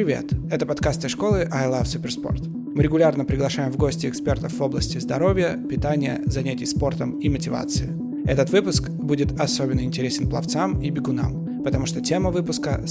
Привет! Это подкасты школы I Love Supersport. Мы регулярно приглашаем в гости экспертов в области здоровья, питания, занятий спортом и мотивации. Этот выпуск будет особенно интересен пловцам и бегунам, потому что тема выпуска в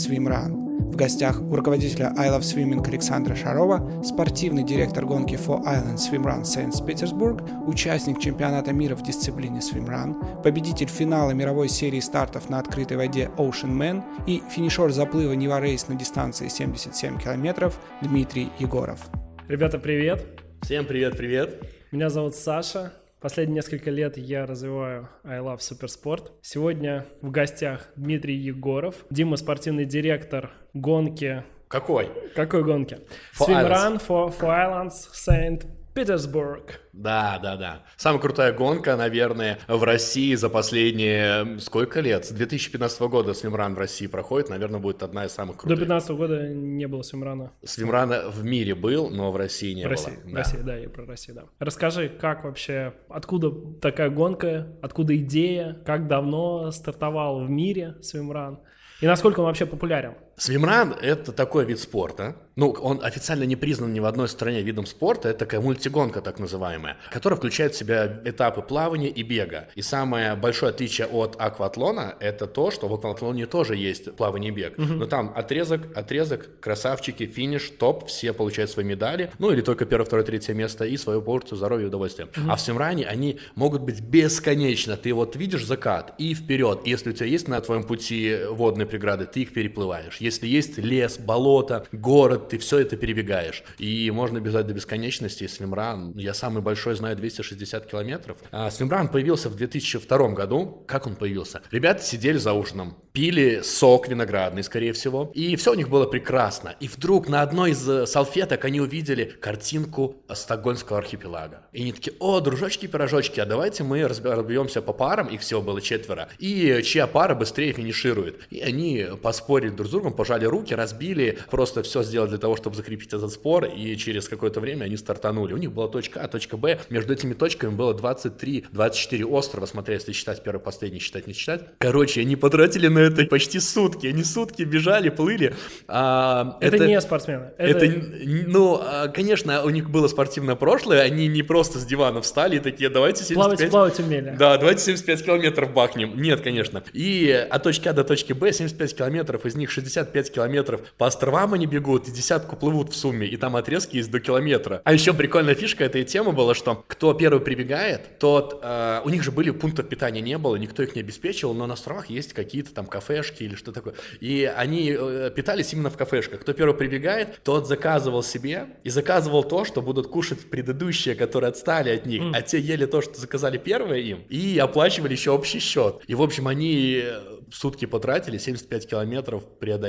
гостях у руководителя I Love Swimming Александра Шарова, спортивный директор гонки For Island Swim Run Saint-Petersburg, участник чемпионата мира в дисциплине Swim Run, победитель финала мировой серии стартов на открытой воде Ocean Man и финишер заплыва Нива Рейс на дистанции 77 километров Дмитрий Егоров. Ребята, привет! Всем привет-привет! Меня зовут Саша, Последние несколько лет я развиваю I Love Суперспорт. Сегодня в гостях Дмитрий Егоров. Дима спортивный директор гонки. Какой? Какой гонки? For Swimrun for, for Islands Saint Петербург. Да, да, да. Самая крутая гонка, наверное, в России за последние сколько лет? С 2015 года свимран в России проходит, наверное, будет одна из самых крутых. До 2015 года не было swimrun а. Swimrun а в мире был, но в России не в было. России, да. В России, да, я про Россию, да. Расскажи, как вообще, откуда такая гонка, откуда идея, как давно стартовал в мире swimrun и насколько он вообще популярен? Swimrun – это такой вид спорта, ну, он официально не признан ни в одной стране видом спорта, это такая мультигонка так называемая, которая включает в себя этапы плавания и бега. И самое большое отличие от акватлона – это то, что в акватлоне тоже есть плавание и бег, угу. но там отрезок, отрезок, красавчики, финиш, топ, все получают свои медали, ну, или только первое, второе, третье место и свою порцию здоровья и удовольствия. Угу. А в Swimrun е они могут быть бесконечно. Ты вот видишь закат и вперед. Если у тебя есть на твоем пути водные преграды, ты их переплываешь если есть лес, болото, город, ты все это перебегаешь. И можно бежать до бесконечности. Свимран, я самый большой знаю 260 километров. А Свимран появился в 2002 году. Как он появился? Ребята сидели за ужином, пили сок виноградный, скорее всего, и все у них было прекрасно. И вдруг на одной из э, салфеток они увидели картинку Стокгольмского архипелага. И они такие, о, дружочки-пирожочки, а давайте мы разбьемся по парам, их всего было четверо, и чья пара быстрее финиширует. И они поспорили друг с другом, пожали руки, разбили, просто все сделали для того, чтобы закрепить этот спор, и через какое-то время они стартанули. У них была точка А, точка Б, между этими точками было 23-24 острова, смотря если считать первый, последний, считать, не считать. Короче, они потратили на это почти сутки, они сутки бежали, плыли. А, это, это не спортсмены. Это, это ну, а, конечно, у них было спортивное прошлое, они не просто с дивана встали и такие, давайте 75... Плавать, плавать умели. Да, давайте 75 километров бахнем. Нет, конечно. И от точки А до точки Б 75 километров, из них 60 65 километров по островам они бегут, и десятку плывут в сумме, и там отрезки есть до километра. А еще прикольная фишка этой темы была, что кто первый прибегает, тот... Э, у них же были пунктов питания не было, никто их не обеспечивал, но на островах есть какие-то там кафешки или что такое. И они э, питались именно в кафешках. Кто первый прибегает, тот заказывал себе и заказывал то, что будут кушать предыдущие, которые отстали от них, mm. а те ели то, что заказали первые им, и оплачивали еще общий счет. И, в общем, они сутки потратили, 75 километров преодолели,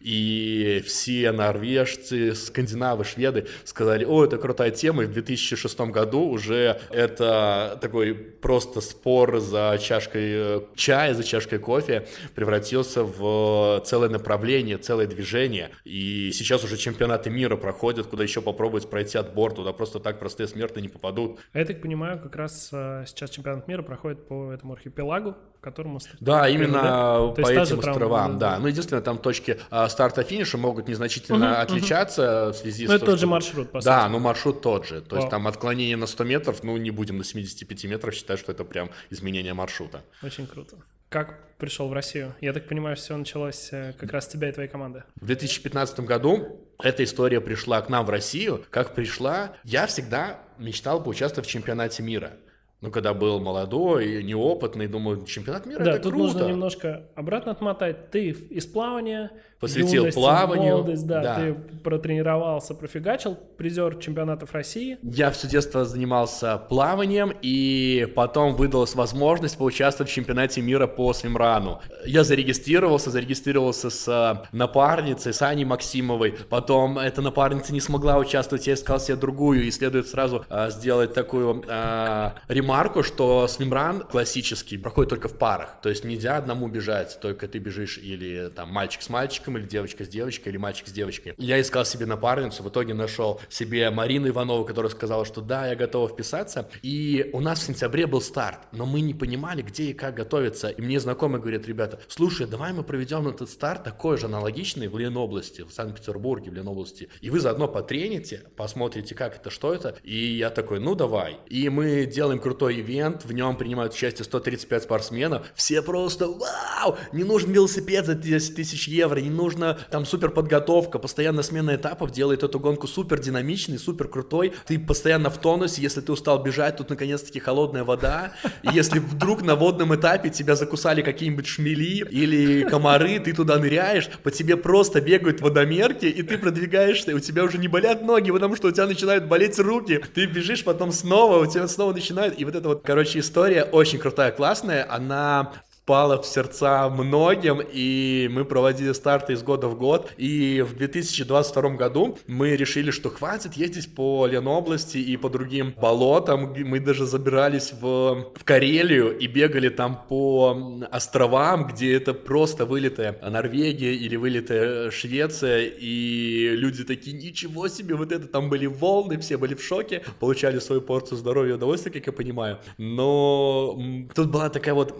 и все норвежцы, скандинавы, шведы сказали, о, это крутая тема, и в 2006 году уже это такой просто спор за чашкой э, чая, за чашкой кофе превратился в целое направление, целое движение, и сейчас уже чемпионаты мира проходят, куда еще попробовать пройти отбор, туда просто так простые смертные не попадут. А я так понимаю, как раз э, сейчас чемпионат мира проходит по этому архипелагу, которому Да, именно да? по этим островам, да. да. Ну, единственное, там точки а, старта-финиша могут незначительно угу, отличаться угу. в связи ну, с... Ну, это тот же маршрут, по Да, но маршрут тот же. То Вау. есть там отклонение на 100 метров, ну, не будем на 75 метров считать, что это прям изменение маршрута. Очень круто. Как пришел в Россию? Я так понимаю, все началось э, как раз с тебя и твоей команды. В 2015 году эта история пришла к нам в Россию. Как пришла, я всегда мечтал поучаствовать в чемпионате мира. Ну, когда был молодой, неопытный, думаю, чемпионат мира да, это тут круто. нужно немножко обратно отмотать. Ты из плавания, посвятил юность, плаванию. Молодость, да, да, ты протренировался, профигачил, призер чемпионатов России. Я все детство занимался плаванием, и потом выдалась возможность поучаствовать в чемпионате мира по свимрану. Я зарегистрировался, зарегистрировался с э, напарницей, с Аней Максимовой. Потом эта напарница не смогла участвовать, я искал себе другую, и следует сразу а, сделать такую а, ремонт ремарку, что свимран классический проходит только в парах. То есть нельзя одному бежать, только ты бежишь или там мальчик с мальчиком, или девочка с девочкой, или мальчик с девочкой. Я искал себе напарницу, в итоге нашел себе Марину Иванову, которая сказала, что да, я готова вписаться. И у нас в сентябре был старт, но мы не понимали, где и как готовиться. И мне знакомые говорят, ребята, слушай, давай мы проведем этот старт такой же аналогичный в Ленобласти, в Санкт-Петербурге, в Ленобласти. И вы заодно потрените, посмотрите, как это, что это. И я такой, ну давай. И мы делаем крутой ивент, в нем принимают участие 135 спортсменов. Все просто, вау, не нужен велосипед за 10 тысяч евро, не нужно там супер подготовка, постоянно смена этапов делает эту гонку супер динамичной, супер крутой. Ты постоянно в тонусе, если ты устал бежать, тут наконец-таки холодная вода. Если вдруг на водном этапе тебя закусали какие-нибудь шмели или комары, ты туда ныряешь, по тебе просто бегают водомерки, и ты продвигаешься, и у тебя уже не болят ноги, потому что у тебя начинают болеть руки. Ты бежишь потом снова, у тебя снова начинают. И вот эта вот, короче, история очень крутая, классная. Она впала в сердца многим, и мы проводили старты из года в год. И в 2022 году мы решили, что хватит ездить по Ленобласти и по другим болотам. Мы даже забирались в, в Карелию и бегали там по островам, где это просто вылитая Норвегия или вылитая Швеция, и люди такие, ничего себе, вот это там были волны, все были в шоке, получали свою порцию здоровья и удовольствия, как я понимаю. Но тут была такая вот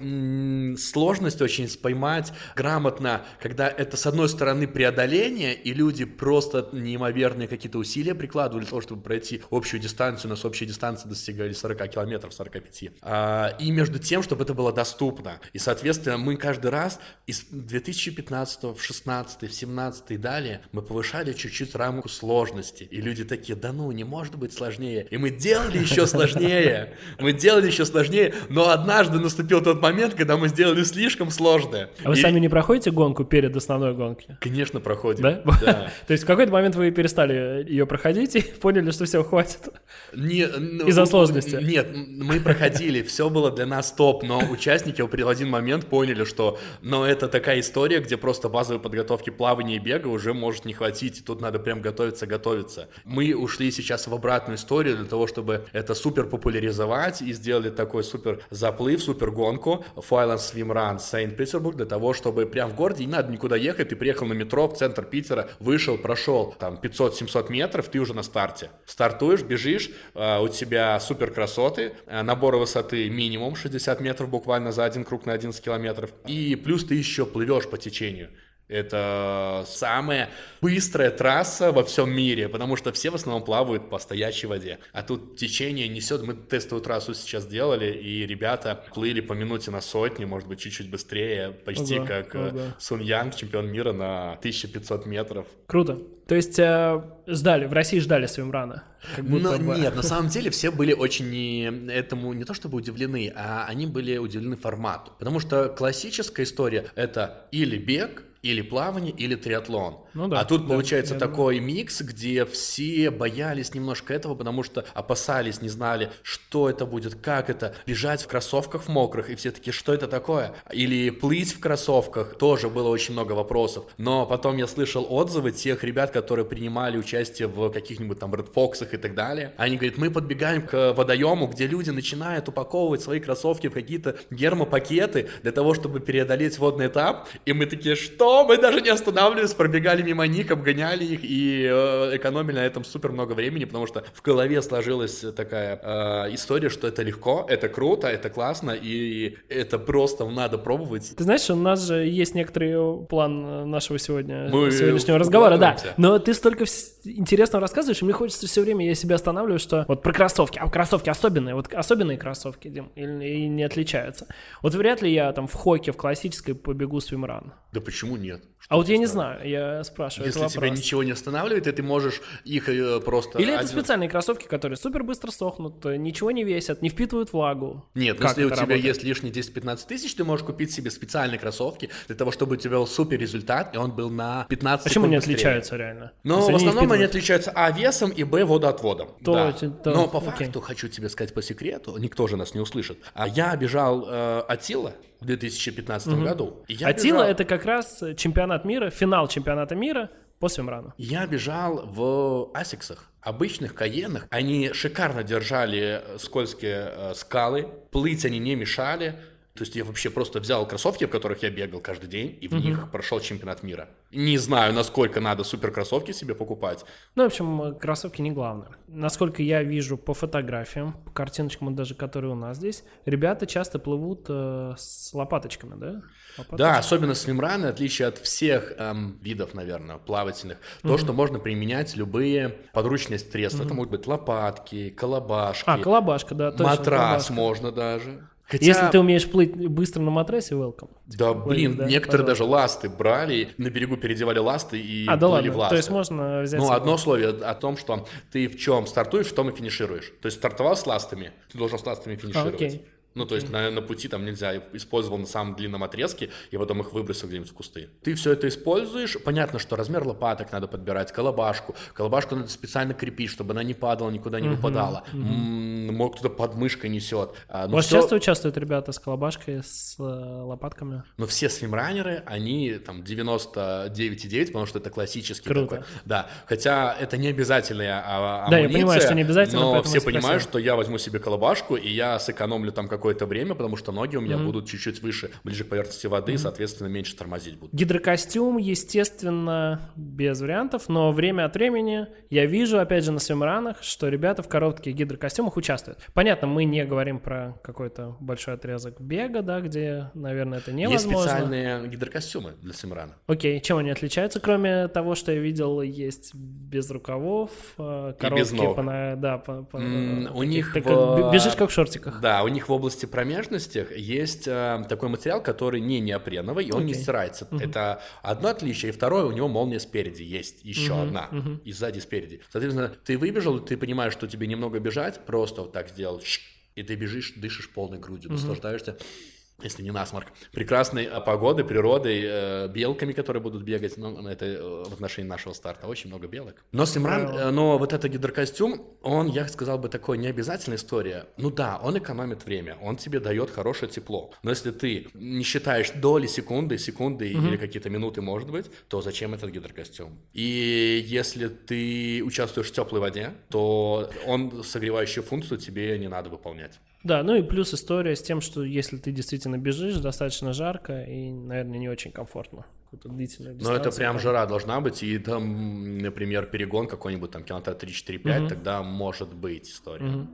сложность очень поймать грамотно, когда это, с одной стороны, преодоление, и люди просто неимоверные какие-то усилия прикладывали для того, чтобы пройти общую дистанцию, у нас общая дистанция достигали 40 километров, 45. А, и между тем, чтобы это было доступно. И, соответственно, мы каждый раз из 2015 в 16 в 17 и далее мы повышали чуть-чуть рамку сложности. И люди такие, да ну, не может быть сложнее. И мы делали еще сложнее. Мы делали еще сложнее. Но однажды наступил тот момент, когда мы сделали сделали слишком сложное. А вы и... сами не проходите гонку перед основной гонкой? Конечно, проходим. Да? да. То есть в какой-то момент вы перестали ее проходить и поняли, что все, хватит? Не, ну, Из-за сложности? Нет, мы проходили, все было для нас топ, но участники в один момент поняли, что но это такая история, где просто базовой подготовки плавания и бега уже может не хватить, и тут надо прям готовиться, готовиться. Мы ушли сейчас в обратную историю для того, чтобы это супер популяризовать и сделали такой супер заплыв, супер гонку. Файланс Swim Сейнт-Петербург для того, чтобы прям в городе не надо никуда ехать, ты приехал на метро в центр Питера, вышел, прошел там 500-700 метров, ты уже на старте. Стартуешь, бежишь, э, у тебя супер красоты, э, набор высоты минимум 60 метров буквально за один круг на 11 километров, и плюс ты еще плывешь по течению. Это самая быстрая трасса во всем мире, потому что все в основном плавают по стоячей воде. А тут течение несет. Мы тестовую трассу сейчас делали, и ребята плыли по минуте на сотни, может быть, чуть-чуть быстрее, почти ага, как э, ага. Сун Янг, чемпион мира на 1500 метров. Круто. То есть э, ждали, в России ждали Свимрана? Как будто Но, бы. Нет, на самом деле все были очень не, этому не то чтобы удивлены, а они были удивлены формату. Потому что классическая история — это или бег, или плавание, или триатлон. Ну, да, а тут да, получается такой думаю. микс, где все боялись немножко этого, потому что опасались, не знали, что это будет, как это. Бежать в кроссовках в мокрых, и все таки что это такое? Или плыть в кроссовках, тоже было очень много вопросов. Но потом я слышал отзывы тех ребят, которые принимали участие в каких-нибудь там Red Fox и так далее. Они говорят, мы подбегаем к водоему, где люди начинают упаковывать свои кроссовки в какие-то гермопакеты для того, чтобы преодолеть водный этап. И мы такие, что? что? Мы даже не останавливались, пробегали мимо них, обгоняли их и э, экономили на этом супер много времени, потому что в голове сложилась такая э, история, что это легко, это круто, это классно, и это просто надо пробовать. Ты знаешь, у нас же есть некоторый план нашего сегодня, Мы сегодняшнего разговора, да. Но ты столько интересного рассказываешь, и мне хочется все время, я себя останавливаю, что вот про кроссовки, а кроссовки особенные, вот особенные кроссовки, Дим, и, и не отличаются. Вот вряд ли я там в хоке, в классической побегу свимран. Да почему нет? А вот я не знаю, я спрашиваю. Если тебя ничего не останавливает, и ты можешь их э, просто... Или один... это специальные кроссовки, которые супер быстро сохнут, ничего не весят, не впитывают влагу. Нет, как если у тебя работает? есть лишние 10-15 тысяч, ты можешь купить себе специальные кроссовки для того, чтобы у тебя был супер результат, и он был на 15 Почему они быстрее. отличаются реально? Ну, в основном они отличаются а весом и б водоотводом. То, да. то, Но по окей. факту, хочу тебе сказать по секрету, никто же нас не услышит, а я бежал э, Атила, в 2015 угу. году. И я Атила бежал... это как раз чемпионат мира, финал чемпионата мира по свимрану? Я бежал в асиксах обычных каенах. Они шикарно держали скользкие э, скалы, плыть они не мешали. То есть я вообще просто взял кроссовки, в которых я бегал каждый день, и в mm-hmm. них прошел чемпионат мира. Не знаю, насколько надо супер кроссовки себе покупать. Ну, в общем, кроссовки не главное. Насколько я вижу по фотографиям, по картиночкам, даже которые у нас здесь, ребята часто плывут э, с лопаточками, да? Лопаточки. Да, особенно свимраны, отличие от всех эм, видов, наверное, плавательных. То, mm-hmm. что можно применять любые подручные средства. Mm-hmm. Это могут быть лопатки, колобашки. А, колобашка, да, точно. Матрас колобашка. можно даже. Хотя... Если ты умеешь плыть быстро на матрасе, welcome. Да, блин, да, некоторые пожалуйста. даже ласты брали, на берегу переодевали ласты и а, да ладно. в ласты. То есть можно взять... Ну, одно условие о том, что ты в чем стартуешь, в том и финишируешь. То есть стартовал с ластами, ты должен с ластами финишировать. А, окей. Ну, то есть на, на пути там нельзя, использовал на самом длинном отрезке, и потом их выбросил где-нибудь в кусты. Ты все это используешь, понятно, что размер лопаток надо подбирать, колобашку. Колобашку надо специально крепить, чтобы она не падала, никуда не выпадала. Мог кто-то под мышкой несет. А, У вас часто участвуют ребята с колобашкой, с э, лопатками? Но все свимранеры, они там 99,9, потому что это классический Круто. такой. Да, хотя это не обязательная а, амуниция. Да, я понимаю, что не обязательно, но все понимают, что я возьму себе колобашку, и я сэкономлю там какой какое-то время, потому что ноги у меня mm-hmm. будут чуть-чуть выше, ближе к поверхности воды, mm-hmm. соответственно, меньше тормозить будут. Гидрокостюм, естественно, без вариантов, но время от времени я вижу, опять же, на свимранах, что ребята в коротких гидрокостюмах участвуют. Понятно, мы не говорим про какой-то большой отрезок бега, да, где, наверное, это невозможно. Есть специальные гидрокостюмы для свимрана. Окей, чем они отличаются, кроме того, что я видел, есть без рукавов, короткие, и без ног. По, да, по, по, mm, у них так, в... бежишь как в шортиках. Да, у них в области промежностях есть э, такой материал, который не неопреновый, и он okay. не стирается. Uh-huh. Это одно отличие. И второе, у него молния спереди есть, еще uh-huh. одна, uh-huh. и сзади спереди. Соответственно, ты выбежал, ты понимаешь, что тебе немного бежать, просто вот так сделал, и ты бежишь, дышишь полной грудью, uh-huh. наслаждаешься если не насморк, прекрасной э, погодой, природой, э, белками, которые будут бегать, ну, это э, в отношении нашего старта, очень много белок. Но Симран, э, но вот этот гидрокостюм, он, я сказал бы, такой необязательная история. Ну да, он экономит время, он тебе дает хорошее тепло. Но если ты не считаешь доли секунды, секунды угу. или какие-то минуты, может быть, то зачем этот гидрокостюм? И если ты участвуешь в теплой воде, то он согревающую функцию тебе не надо выполнять. Да, ну и плюс история с тем, что если ты действительно бежишь, достаточно жарко и, наверное, не очень комфортно. Но это прям жара должна быть, и там, например, перегон какой-нибудь там километра 3-4-5, угу. тогда может быть история. Угу.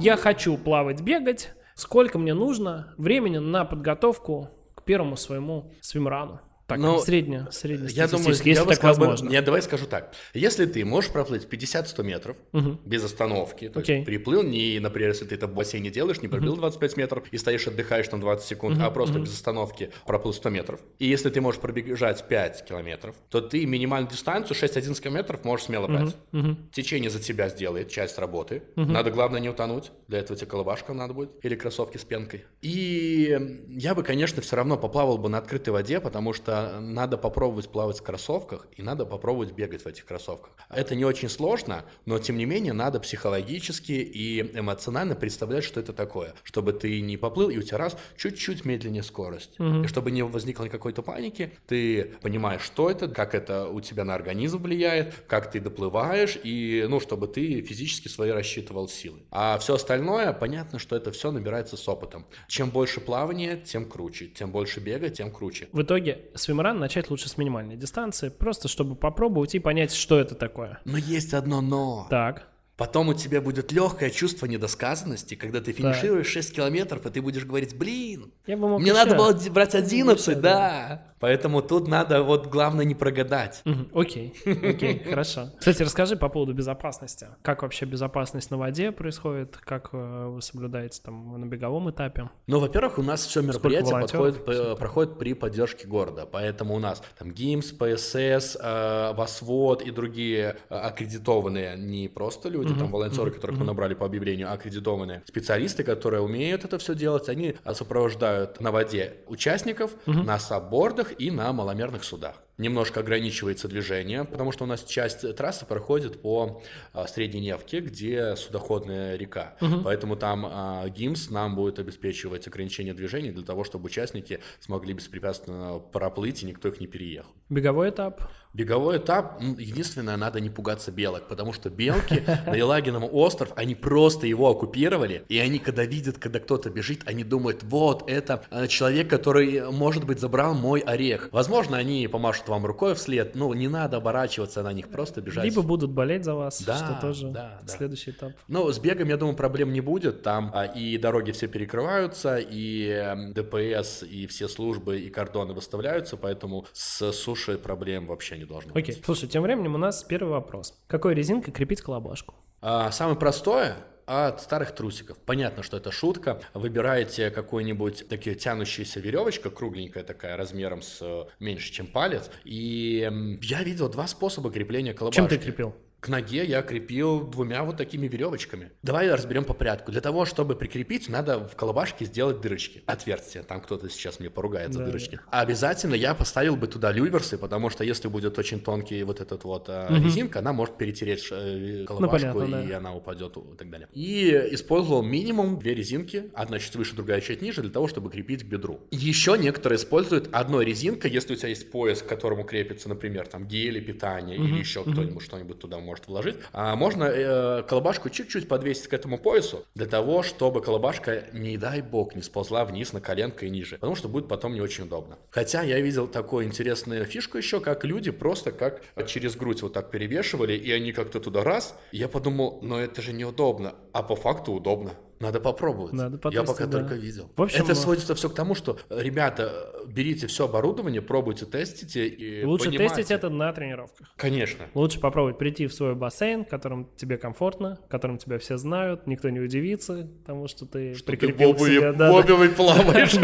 Я хочу плавать, бегать. Сколько мне нужно времени на подготовку к первому своему свимрану? Так, ну, средне, средне я думаю, если я так возможно. Бы, я давай скажу так. Если ты можешь проплыть 50-100 метров угу. без остановки, то okay. есть приплыл, не, например, если ты это в бассейне делаешь, не проплыл угу. 25 метров и стоишь, отдыхаешь там 20 секунд, угу. а просто угу. без остановки проплыл 100 метров. И если ты можешь пробежать 5 километров, то ты минимальную дистанцию 6-11 километров можешь смело брать. Угу. Угу. Течение за тебя сделает часть работы. Угу. Надо, главное, не утонуть. Для этого тебе колобашка надо будет. Или кроссовки с пенкой. И я бы, конечно, все равно поплавал бы на открытой воде, потому что надо попробовать плавать в кроссовках и надо попробовать бегать в этих кроссовках. Это не очень сложно, но тем не менее надо психологически и эмоционально представлять, что это такое, чтобы ты не поплыл и у тебя раз чуть-чуть медленнее скорость, угу. и чтобы не возникло какой-то паники, ты понимаешь, что это, как это у тебя на организм влияет, как ты доплываешь и, ну, чтобы ты физически свои рассчитывал силы. А все остальное, понятно, что это все набирается с опытом. Чем больше плавания, тем круче, тем больше бега, тем круче. В итоге свимран начать лучше с минимальной дистанции, просто чтобы попробовать и понять, что это такое. Но есть одно но. Так. Потом у тебя будет легкое чувство недосказанности, когда ты финишируешь да. 6 километров, и ты будешь говорить, блин, мне еще. надо было брать 11, еще, да. да. Поэтому тут надо вот главное не прогадать. Окей, окей, хорошо. Кстати, расскажи по поводу безопасности. Как вообще безопасность на воде происходит? Как э, вы соблюдаете там на беговом этапе? Ну, во-первых, у нас все мероприятие подходит, э, проходит при поддержке города. Поэтому у нас там ГИМС, ПСС, э, ВОСВОД и другие аккредитованные не просто люди, люди, mm-hmm. там волонтеры, которых mm-hmm. мы набрали по объявлению, аккредитованные специалисты, которые умеют это все делать, они сопровождают на воде участников mm-hmm. на саббордах и на маломерных судах. немножко ограничивается движение, потому что у нас часть трассы проходит по а, Средней Невке, где судоходная река. Угу. Поэтому там а, ГИМС нам будет обеспечивать ограничение движения для того, чтобы участники смогли беспрепятственно проплыть и никто их не переехал. Беговой этап? Беговой этап, единственное, надо не пугаться белок, потому что белки на Елагином остров, они просто его оккупировали, и они, когда видят, когда кто-то бежит, они думают, вот, это э, человек, который, может быть, забрал мой орех. Возможно, они помашут вам рукой вслед, но не надо оборачиваться на них, просто бежать. Либо будут болеть за вас, да, что тоже да, да. следующий этап. Ну, с бегом, я думаю, проблем не будет, там а, и дороги все перекрываются, и эм, ДПС, и все службы, и кордоны выставляются, поэтому с сушей проблем вообще не не должно Окей, быть. слушай, тем временем у нас первый вопрос. Какой резинкой крепить колобашку? А, самое простое от старых трусиков. Понятно, что это шутка. Выбираете какую-нибудь такие тянущаяся веревочка, кругленькая такая, размером с э, меньше, чем палец. И я видел два способа крепления колобашки. Чем ты крепил? К ноге я крепил двумя вот такими веревочками. Давай разберем по порядку. Для того, чтобы прикрепить, надо в колобашке сделать дырочки, отверстия. Там кто-то сейчас мне поругает за да, дырочки. А обязательно я поставил бы туда люверсы, потому что если будет очень тонкий вот этот вот угу. резинка, она может перетереть э, колобашку, ну, понятно, и да. она упадет и так далее. И использовал минимум две резинки, одна чуть выше, другая чуть ниже, для того, чтобы крепить к бедру. Еще некоторые используют одной резинкой, если у тебя есть пояс, к которому крепится, например, там гели, питание угу. или еще угу. кто-нибудь что-нибудь туда может может вложить. А можно э, колобашку чуть-чуть подвесить к этому поясу, для того, чтобы колобашка, не дай бог, не сползла вниз на коленко и ниже, потому что будет потом не очень удобно. Хотя я видел такую интересную фишку еще, как люди просто как через грудь вот так перевешивали, и они как-то туда раз, я подумал, но это же неудобно, а по факту удобно. Надо попробовать. Надо Я пока да. только видел. В общем, это сводится все к тому, что, ребята, берите все оборудование, пробуйте, тестите. И Лучше понимаете. тестить это на тренировках. Конечно. Лучше попробовать прийти в свой бассейн, в котором тебе комфортно, в котором тебя все знают, никто не удивится, потому что ты что прикрепил ты в себя. Да, в обуви плаваешь.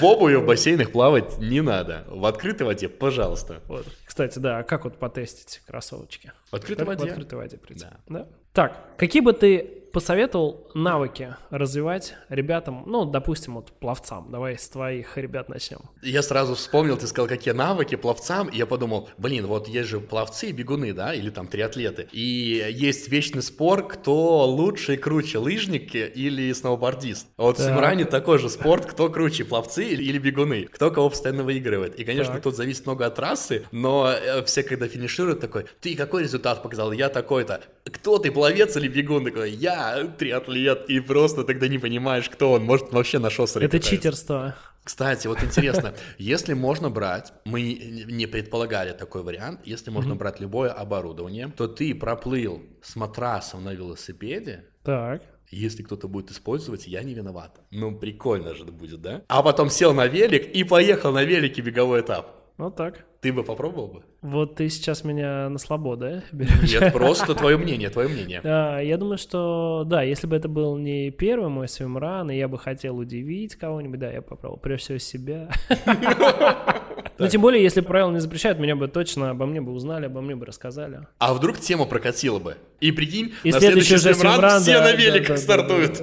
В обуви в бассейнах плавать не надо. В открытой воде, пожалуйста. Кстати, да, а как вот потестить кроссовочки? В открытой воде? В открытой воде прийти. Да. Так, какие бы ты посоветовал навыки развивать ребятам, ну, допустим, вот пловцам. Давай с твоих ребят начнем. Я сразу вспомнил, ты сказал, какие навыки пловцам, и я подумал, блин, вот есть же пловцы и бегуны, да, или там триатлеты. И есть вечный спор, кто лучше и круче, лыжники или сноубордист. Вот так. в Симране такой же спорт, кто круче, пловцы или бегуны, кто кого постоянно выигрывает. И, конечно, так. тут зависит много от трассы, но э, все, когда финишируют, такой, ты какой результат показал? Я такой-то. Кто ты, пловец или бегун? Такой, я триатлет, и просто тогда не понимаешь, кто он. Может, вообще на шоссере Это катается. читерство. Кстати, вот интересно, если можно брать, мы не предполагали такой вариант, если можно брать любое оборудование, то ты проплыл с матрасом на велосипеде, так. Если кто-то будет использовать, я не виноват. Ну, прикольно же это будет, да? А потом сел на велик и поехал на велике беговой этап. Вот так. Ты бы попробовал бы? Вот ты сейчас меня на слабо, да? Берешь? Нет, просто твое мнение, твое мнение. Да, я думаю, что, да, если бы это был не первый мой свимран, и я бы хотел удивить кого-нибудь, да, я попробовал, прежде всего себя. Ну, тем более, если правила не запрещают, меня бы точно обо мне бы узнали, обо мне бы рассказали. А вдруг тема прокатила бы? И прикинь, и на следующий свимран все на великах стартуют.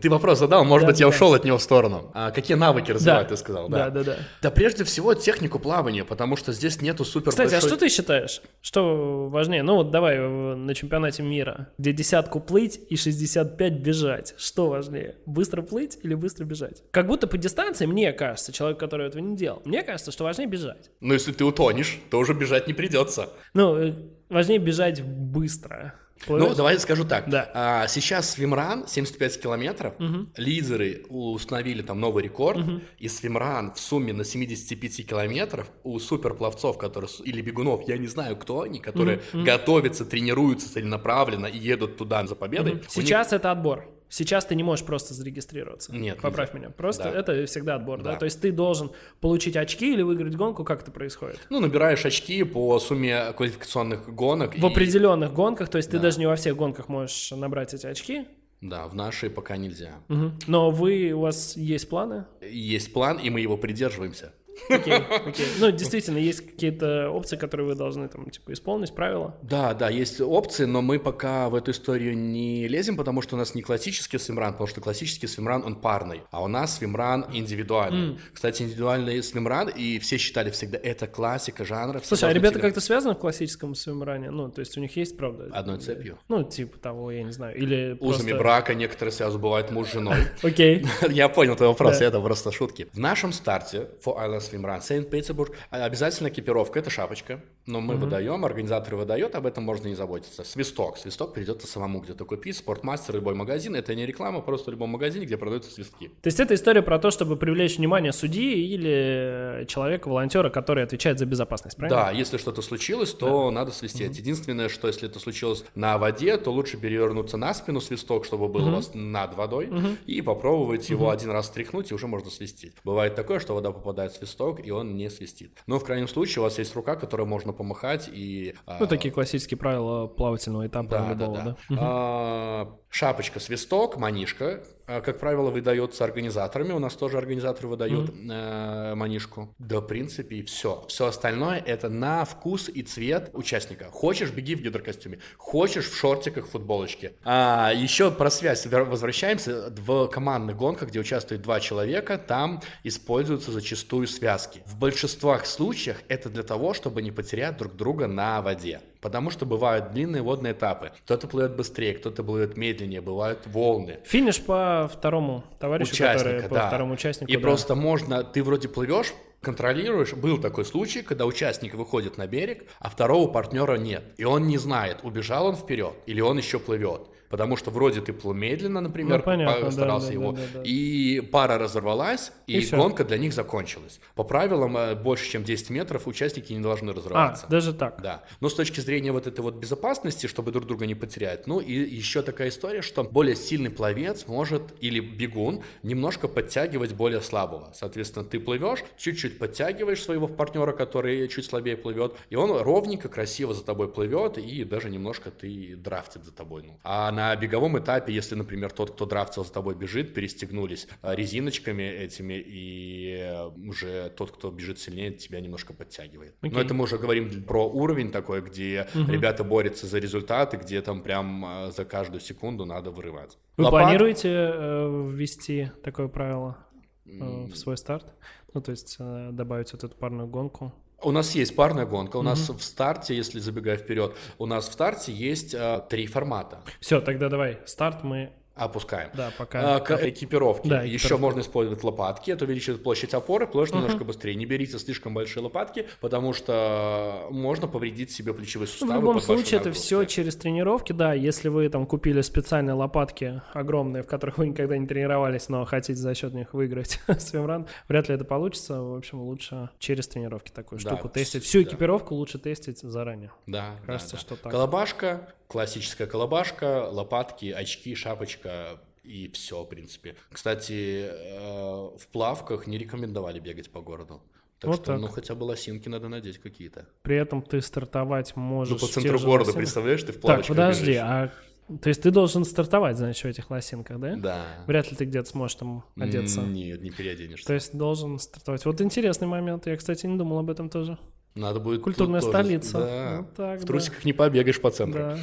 Ты вопрос задал, может быть, я ушел от него в сторону. А какие навыки развивать, ты сказал, да? Да, да, да. Да прежде всего технику плавания, потому что здесь нету супер Кстати, а что ты считаешь? Что важнее? Ну вот давай на чемпионате мира, где десятку плыть и 65 бежать. Что важнее? Быстро плыть или быстро бежать? Как будто по дистанции, мне кажется, человек, который этого не делал, мне кажется, что важнее бежать. Ну если ты утонешь, то уже бежать не придется. Ну, э, важнее бежать быстро. Понял? Ну, давай скажу так. Да. А, сейчас swimrun 75 километров. Угу. Лидеры установили там новый рекорд. Угу. И swimrun в сумме на 75 километров у суперпловцов, которые или бегунов, я не знаю, кто они, которые угу. готовятся, тренируются целенаправленно и едут туда за победой. Угу. Сейчас них... это отбор. Сейчас ты не можешь просто зарегистрироваться. Нет. Поправь нельзя. меня. Просто да. это всегда отбор, да. да? То есть ты должен получить очки или выиграть гонку, как это происходит? Ну, набираешь очки по сумме квалификационных гонок. В и... определенных гонках, то есть да. ты даже не во всех гонках можешь набрать эти очки. Да, в нашей пока нельзя. Угу. Но вы, у вас есть планы? Есть план, и мы его придерживаемся. Окей, окей. Ну, действительно, есть какие-то опции, которые вы должны там, типа, исполнить, правила? Да, да, есть опции, но мы пока в эту историю не лезем, потому что у нас не классический swimrun, потому что классический swimrun, он парный, а у нас swimrun индивидуальный. Mm. Кстати, индивидуальный swimrun, и все считали всегда, это классика жанра. Слушай, а ребята как-то связаны в классическом свимране? Ну, то есть у них есть, правда? Одной цепью. Ну, типа того, я не знаю, или Узами просто... брака некоторые связаны, бывает муж с женой. Окей. Я понял твой вопрос, это просто шутки. В нашем старте For Island Swimrun Saint-Petersburg обязательно экипировка, это шапочка, но мы выдаем, организаторы выдают, об этом можно не заботиться. Свисток, свисток придется самому где-то купить, спортмастер, любой магазин, это не реклама, просто любой магазин, где продаются свистки. То есть это история про то, чтобы привлечь внимание судьи или человека, волонтера, который отвечает за безопасность, правильно? Да, если что-то случилось, то да. надо свистеть. Угу. Единственное, что если это случилось на воде, то лучше перевернуться на спину свисток, чтобы был угу. у вас над водой, угу. и попробовать его один раз стряхнуть, и уже можно свистеть. Бывает такое, что вода попадает в свисток, и он не свистит. Но в крайнем случае у вас есть рука, которой можно помахать и... А, ну, такие классические правила плавательного этапа да, любого, да? да. да? А, шапочка, свисток, манишка, а, как правило, выдается организаторами. У нас тоже организаторы выдают mm-hmm. э, манишку. Да, в принципе, и все. Все остальное это на вкус и цвет участника. Хочешь, беги в гидрокостюме. Хочешь, в шортиках, футболочке. А, еще про связь возвращаемся. В командных гонках, где участвует два человека, там используются зачастую связки. В большинствах случаях это для того, чтобы не потерять друг друга на воде. Потому что бывают длинные водные этапы. Кто-то плывет быстрее, кто-то плывет медленнее, бывают волны. Финиш по второму товарищу, Участника, который по да. второму участнику. И да. просто можно, ты вроде плывешь, контролируешь. Был такой случай, когда участник выходит на берег, а второго партнера нет. И он не знает, убежал он вперед или он еще плывет потому что вроде ты плыл медленно, например, ну, понятно, старался да, его, да, да, да. и пара разорвалась, и, и гонка для них закончилась. По правилам, э, больше чем 10 метров участники не должны разрываться. А, даже так? Да. Но с точки зрения вот этой вот безопасности, чтобы друг друга не потерять, ну и еще такая история, что более сильный пловец может, или бегун, немножко подтягивать более слабого. Соответственно, ты плывешь, чуть-чуть подтягиваешь своего партнера, который чуть слабее плывет, и он ровненько, красиво за тобой плывет, и даже немножко ты драфтит за тобой. Ну. А на на беговом этапе, если, например, тот, кто драфтил за тобой бежит, перестегнулись а, резиночками этими, и э, уже тот, кто бежит сильнее, тебя немножко подтягивает. Okay. Но это мы уже говорим про уровень такой, где угу. ребята борются за результаты, где там прям а, за каждую секунду надо вырываться. Вы Лопат... планируете э, ввести такое правило э, в свой старт? Ну, то есть э, добавить вот эту парную гонку? У нас есть парная гонка. У mm-hmm. нас в старте, если забегая вперед, у нас в старте есть а, три формата. Все, тогда давай. Старт мы Опускаем. Да, пока. А, к экипировке. Да, экипировка. Еще можно использовать лопатки. Это увеличивает площадь опоры, плывешь uh-huh. немножко быстрее. Не берите слишком большие лопатки, потому что можно повредить себе плечевые суставы. В любом случае, это все через тренировки, да. Если вы там купили специальные лопатки огромные, в которых вы никогда не тренировались, но хотите за счет них выиграть свимран, вряд ли это получится. В общем, лучше через тренировки такую да, штуку тестить. Всю да. экипировку лучше тестить заранее. Да. Кажется, да, да. что так. Колобашка, классическая колобашка, лопатки, очки, шапочка и все, в принципе. Кстати, э, в плавках не рекомендовали бегать по городу. Так вот что, так. ну, хотя бы лосинки надо надеть какие-то. При этом ты стартовать можешь... Ну, по центру города, лосины. представляешь, ты в плавочках Так, подожди, бежишь. а то есть ты должен стартовать, значит, в этих лосинках, да? Да. Вряд ли ты где-то сможешь там одеться. Нет, не переоденешься. То есть должен стартовать. Вот интересный момент. Я, кстати, не думал об этом тоже. Надо будет... Культурная столица. Тоже, да. Вот так, в трусиках да. не побегаешь по центру. Да.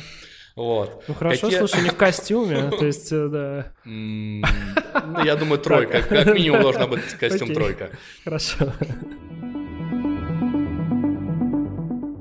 Вот. Ну хорошо, Какие... слушай, не в костюме, то есть, э, да. Ну, я думаю, тройка. Как минимум должна быть костюм тройка. Хорошо.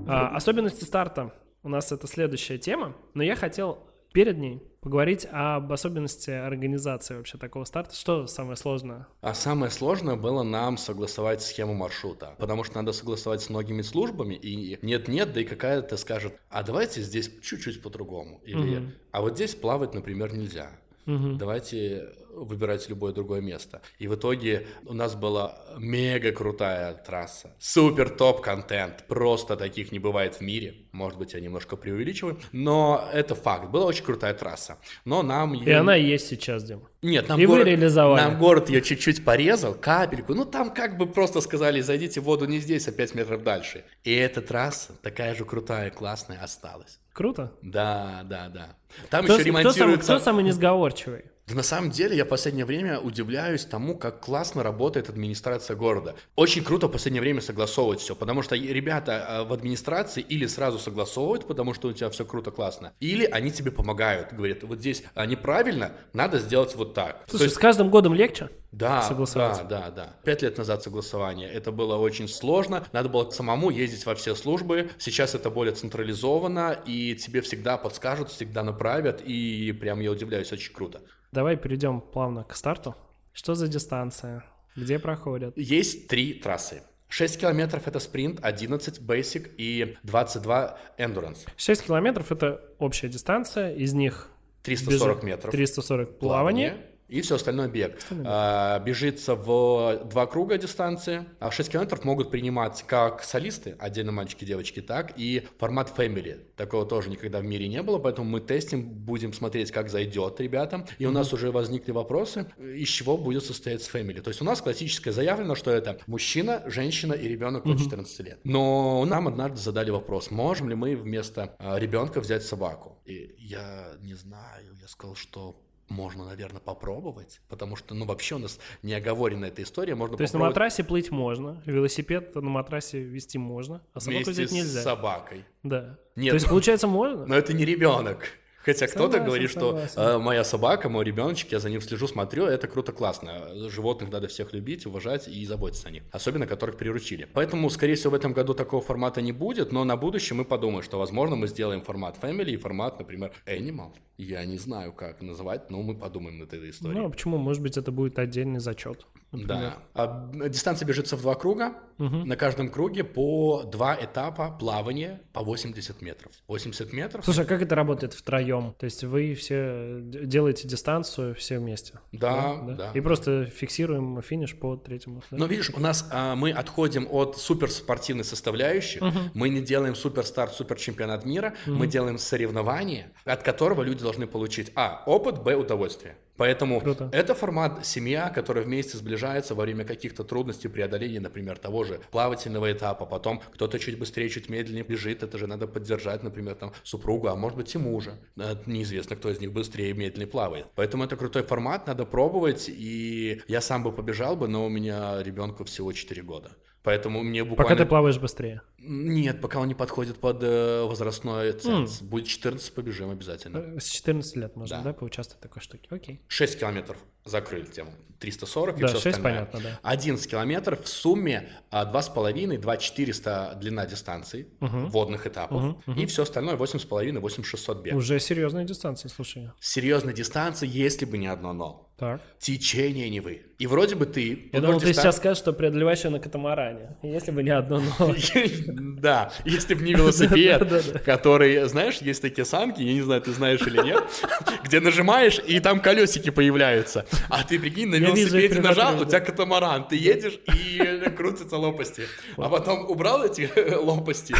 А, особенности старта. У нас это следующая тема, но я хотел перед ней поговорить об особенности организации вообще такого старта. Что самое сложное? А самое сложное было нам согласовать схему маршрута, потому что надо согласовать с многими службами, и нет-нет, да и какая-то скажет, а давайте здесь чуть-чуть по-другому, или угу. а вот здесь плавать, например, нельзя. Угу. Давайте выбирать любое другое место. И в итоге у нас была мега крутая трасса. Супер топ контент. Просто таких не бывает в мире. Может быть, я немножко преувеличиваю. Но это факт. Была очень крутая трасса. Но нам. И она есть сейчас, Дима. Нет, нам, и город, вы реализовали. нам город ее чуть-чуть порезал, капельку. Ну, там как бы просто сказали, зайдите в воду не здесь, а 5 метров дальше. И эта трасса такая же крутая, классная осталась. Круто. Да, да, да. Там кто, еще ремонтируется... Кто, сам, кто самый несговорчивый? На самом деле я в последнее время удивляюсь тому, как классно работает администрация города. Очень круто в последнее время согласовывать все, потому что ребята а, в администрации или сразу согласовывают, потому что у тебя все круто, классно, или они тебе помогают, говорят, вот здесь а, неправильно, надо сделать вот так. Слушай, есть... с каждым годом легче? Да, да, да, да. Пять лет назад согласование. Это было очень сложно. Надо было самому ездить во все службы. Сейчас это более централизовано, и тебе всегда подскажут, всегда направят, и прям я удивляюсь, очень круто. Давай перейдем плавно к старту. Что за дистанция? Где проходят? Есть три трассы. 6 километров это спринт, 11 basic и 22 endurance. 6 километров это общая дистанция, из них 340 бежит, метров. 340 плавание. плавание и все остальное бег. Остальное а, бежится в два круга дистанции, а 6 километров могут принимать как солисты, отдельно мальчики, девочки, так и формат family. Такого тоже никогда в мире не было, поэтому мы тестим, будем смотреть, как зайдет ребятам. И у нас уже возникли вопросы, из чего будет состоять family. То есть у нас классическое заявлено, что это мужчина, женщина и ребенок от 14 лет. Но нам однажды задали вопрос, можем ли мы вместо а, ребенка взять собаку? И я не знаю, я сказал, что можно, наверное, попробовать, потому что, ну, вообще у нас не оговорена эта история, можно То есть на матрасе плыть можно, велосипед на матрасе вести можно, а собаку взять нельзя. с собакой. Да. Нет. То есть, получается, можно? Но это не ребенок. Хотя кто-то говорит, что э, моя собака, мой ребеночек, я за ним слежу, смотрю, это круто, классно. Животных надо всех любить, уважать и заботиться о них, особенно которых приручили. Поэтому, скорее всего, в этом году такого формата не будет, но на будущее мы подумаем, что, возможно, мы сделаем формат Family и формат, например, Animal. Я не знаю, как называть, но мы подумаем над этой историей. Ну, а почему? Может быть, это будет отдельный зачет. Например. Да. А, дистанция бежится в два круга. Угу. На каждом круге по два этапа плавания по 80 метров. 80 метров. Слушай, а как это работает втроем? То есть вы все делаете дистанцию все вместе? Да, да. да. И просто фиксируем финиш по третьему. Да? Ну, видишь, у нас а, мы отходим от суперспортивной составляющей. Угу. Мы не делаем суперстарт, суперчемпионат мира. Угу. Мы делаем соревнование, от которого люди должны получить а. опыт, б. удовольствие. Поэтому Круто. это формат семья, которая вместе сближается во время каких-то трудностей преодоления, например, того же плавательного этапа. Потом кто-то чуть быстрее, чуть медленнее бежит, это же надо поддержать, например, там супругу, а может быть и мужа. Э, неизвестно, кто из них быстрее и медленнее плавает. Поэтому это крутой формат, надо пробовать. И я сам бы побежал бы, но у меня ребенку всего 4 года. Поэтому мне буквально... Пока ты плаваешь быстрее? Нет, пока он не подходит под э, возрастной ценз. Mm. Будет 14, побежим обязательно. С 14 лет можно, да, да поучаствовать в такой штуке? Окей. 6 километров закрыли тему. 340 да, и все 6 остальное. понятно, да. 11 километров в сумме 2,5, 2,400 длина дистанции, угу. водных этапов, угу, угу. и все остальное 8,5, 8,600 бег. Уже серьезная дистанция, слушай. Серьезная дистанция, если бы не одно но. Так. Течение не вы. И вроде бы ты... Я думал, ты сейчас скажешь, что преодолеваешь ее на катамаране. Если бы не одно но. Да, если бы не велосипед, который, знаешь, есть такие санки, я не знаю, ты знаешь или нет, где нажимаешь, и там колесики появляются. А ты, прикинь, на велосипеде нажал, у тебя катамаран, ты едешь, и крутятся лопасти. А потом убрал эти лопасти.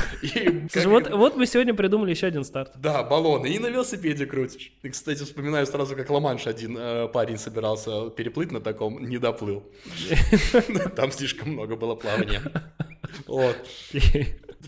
Вот, мы сегодня придумали еще один старт. Да, баллоны, и на велосипеде крутишь. И, кстати, вспоминаю сразу, как Ламанш один э, парень собирался переплыть на таком, не доплыл. Там слишком много было плавания. Вот.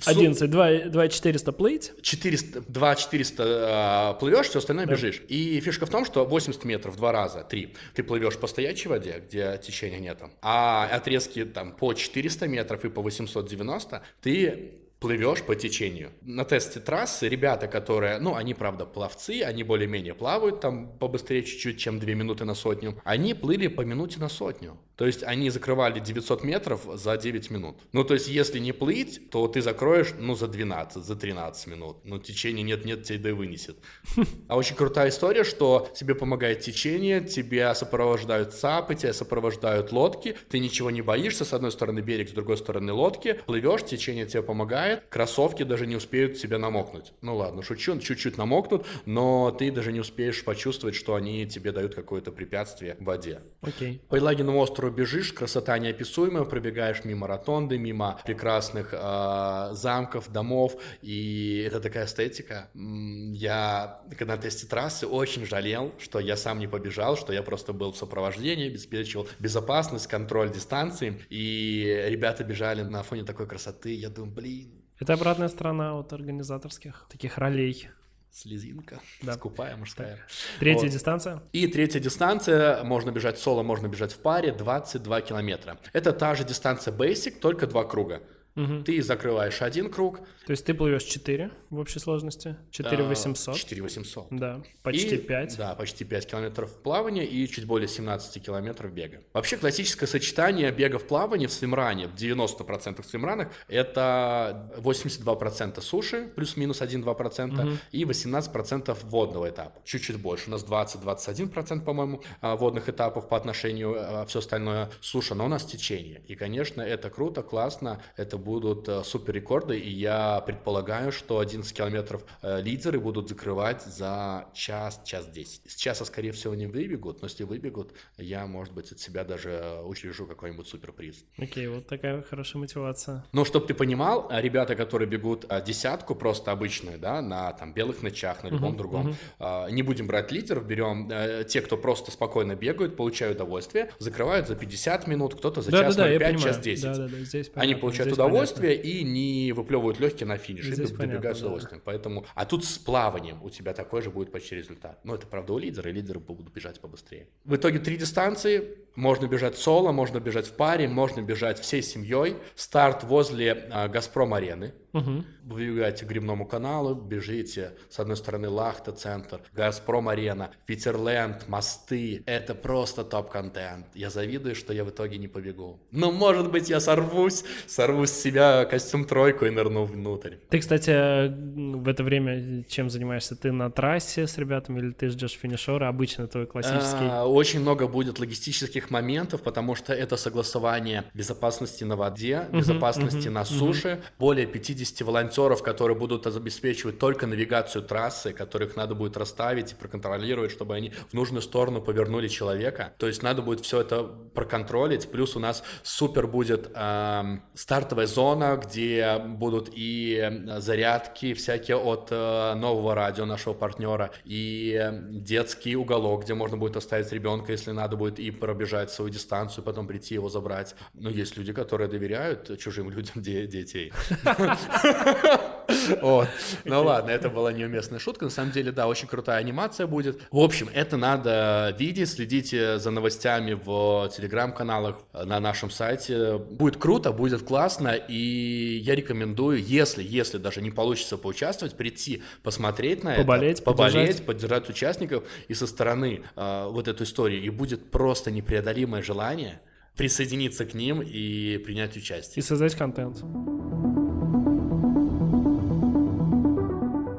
11, 2, 2 400 плыть. 400, 2 400 плывешь, все остальное да. бежишь. И фишка в том, что 80 метров два раза, три, ты плывешь по стоячей воде, где течения нет, а отрезки там по 400 метров и по 890 ты плывешь по течению. На тесте трассы ребята, которые, ну, они, правда, пловцы, они более-менее плавают там побыстрее чуть-чуть, чем 2 минуты на сотню, они плыли по минуте на сотню. То есть они закрывали 900 метров за 9 минут. Ну, то есть если не плыть, то ты закроешь, ну, за 12, за 13 минут. Ну, течение нет-нет, тебя да вынесет. А очень крутая история, что тебе помогает течение, тебя сопровождают цапы, тебя сопровождают лодки, ты ничего не боишься, с одной стороны берег, с другой стороны лодки, плывешь, течение тебе помогает, кроссовки даже не успеют тебя намокнуть. Ну ладно, шучу, чуть-чуть намокнут, но ты даже не успеешь почувствовать, что они тебе дают какое-то препятствие в воде. Окей. По Елагиному острову бежишь, красота неописуемая, пробегаешь мимо ротонды, мимо прекрасных э, замков, домов, и это такая эстетика. Я, когда на тесте трассы, очень жалел, что я сам не побежал, что я просто был в сопровождении, обеспечивал безопасность, контроль дистанции, и ребята бежали на фоне такой красоты, я думаю, блин, это обратная сторона от организаторских таких ролей. Слезинка. Да. Скупая мужская. Третья вот. дистанция. И третья дистанция. Можно бежать соло, можно бежать в паре. 22 километра. Это та же дистанция Basic, только два круга. Угу. Ты закрываешь один круг. То есть ты плывешь 4 в общей сложности? 4 800? 4 800. Да, почти и, 5. Да, почти 5 километров плавания и чуть более 17 километров бега. Вообще классическое сочетание бега в плавании в свимране, в 90% свимранах, это 82% суши, плюс-минус 1-2%, угу. и 18% водного этапа. Чуть-чуть больше. У нас 20-21%, по-моему, а, водных этапов по отношению, а все остальное суша, но у нас течение. И, конечно, это круто, классно, это будут э, супер рекорды, и я предполагаю, что 11 километров э, лидеры будут закрывать за час, час 10. С часа, скорее всего, не выбегут, но если выбегут, я, может быть, от себя даже учрежу какой-нибудь суперприз. Окей, okay, вот такая хорошая мотивация. Но, чтобы ты понимал, ребята, которые бегут э, десятку просто обычную, да, на там белых ночах, на любом uh-huh, другом, uh-huh. не будем брать лидеров, берем те, кто просто спокойно бегают, получают удовольствие, закрывают за 50 минут, кто-то за да, час да, 05, час 10. Да, да, да, здесь Они получают здесь удовольствие, удовольствие понятно. и не выплевывают легкие на финиш. Здесь и добегают понятно, с удовольствием. Да. Поэтому, а тут с плаванием у тебя такой же будет почти результат. Но это правда у лидера, и лидеры будут бежать побыстрее. В итоге три дистанции. Можно бежать соло, можно бежать в паре, можно бежать всей семьей. Старт возле а, Газпром-арены. Угу. Вы бегаете к Грибному каналу, бежите, с одной стороны Лахта центр, Газпром арена, Питерленд, мосты. Это просто топ-контент. Я завидую, что я в итоге не побегу. Но может быть я сорвусь, сорву с себя костюм тройку и нырну внутрь. Ты, кстати, в это время чем занимаешься? Ты на трассе с ребятами или ты ждешь финишера? Обычно твой классический? А, очень много будет логистических моментов, потому что это согласование безопасности на воде, безопасности uh-huh, на суше, uh-huh. более 50 50 волонтеров, которые будут обеспечивать только навигацию трассы, которых надо будет расставить и проконтролировать, чтобы они в нужную сторону повернули человека. То есть надо будет все это проконтролить. Плюс у нас супер будет э, стартовая зона, где будут и зарядки всякие от э, нового радио нашего партнера, и детский уголок, где можно будет оставить ребенка, если надо будет и пробежать свою дистанцию, потом прийти его забрать. Но есть люди, которые доверяют чужим людям детей. Вот. Ну ладно, это была неуместная шутка. На самом деле, да, очень крутая анимация будет. В общем, это надо видеть. Следите за новостями в телеграм-каналах на нашем сайте. Будет круто, будет классно. И я рекомендую, если, если даже не получится поучаствовать, прийти посмотреть на поболеть, это. Поболеть, поддержать. поддержать участников. И со стороны э, вот эту историю. И будет просто непреодолимое желание присоединиться к ним и принять участие. И создать контент.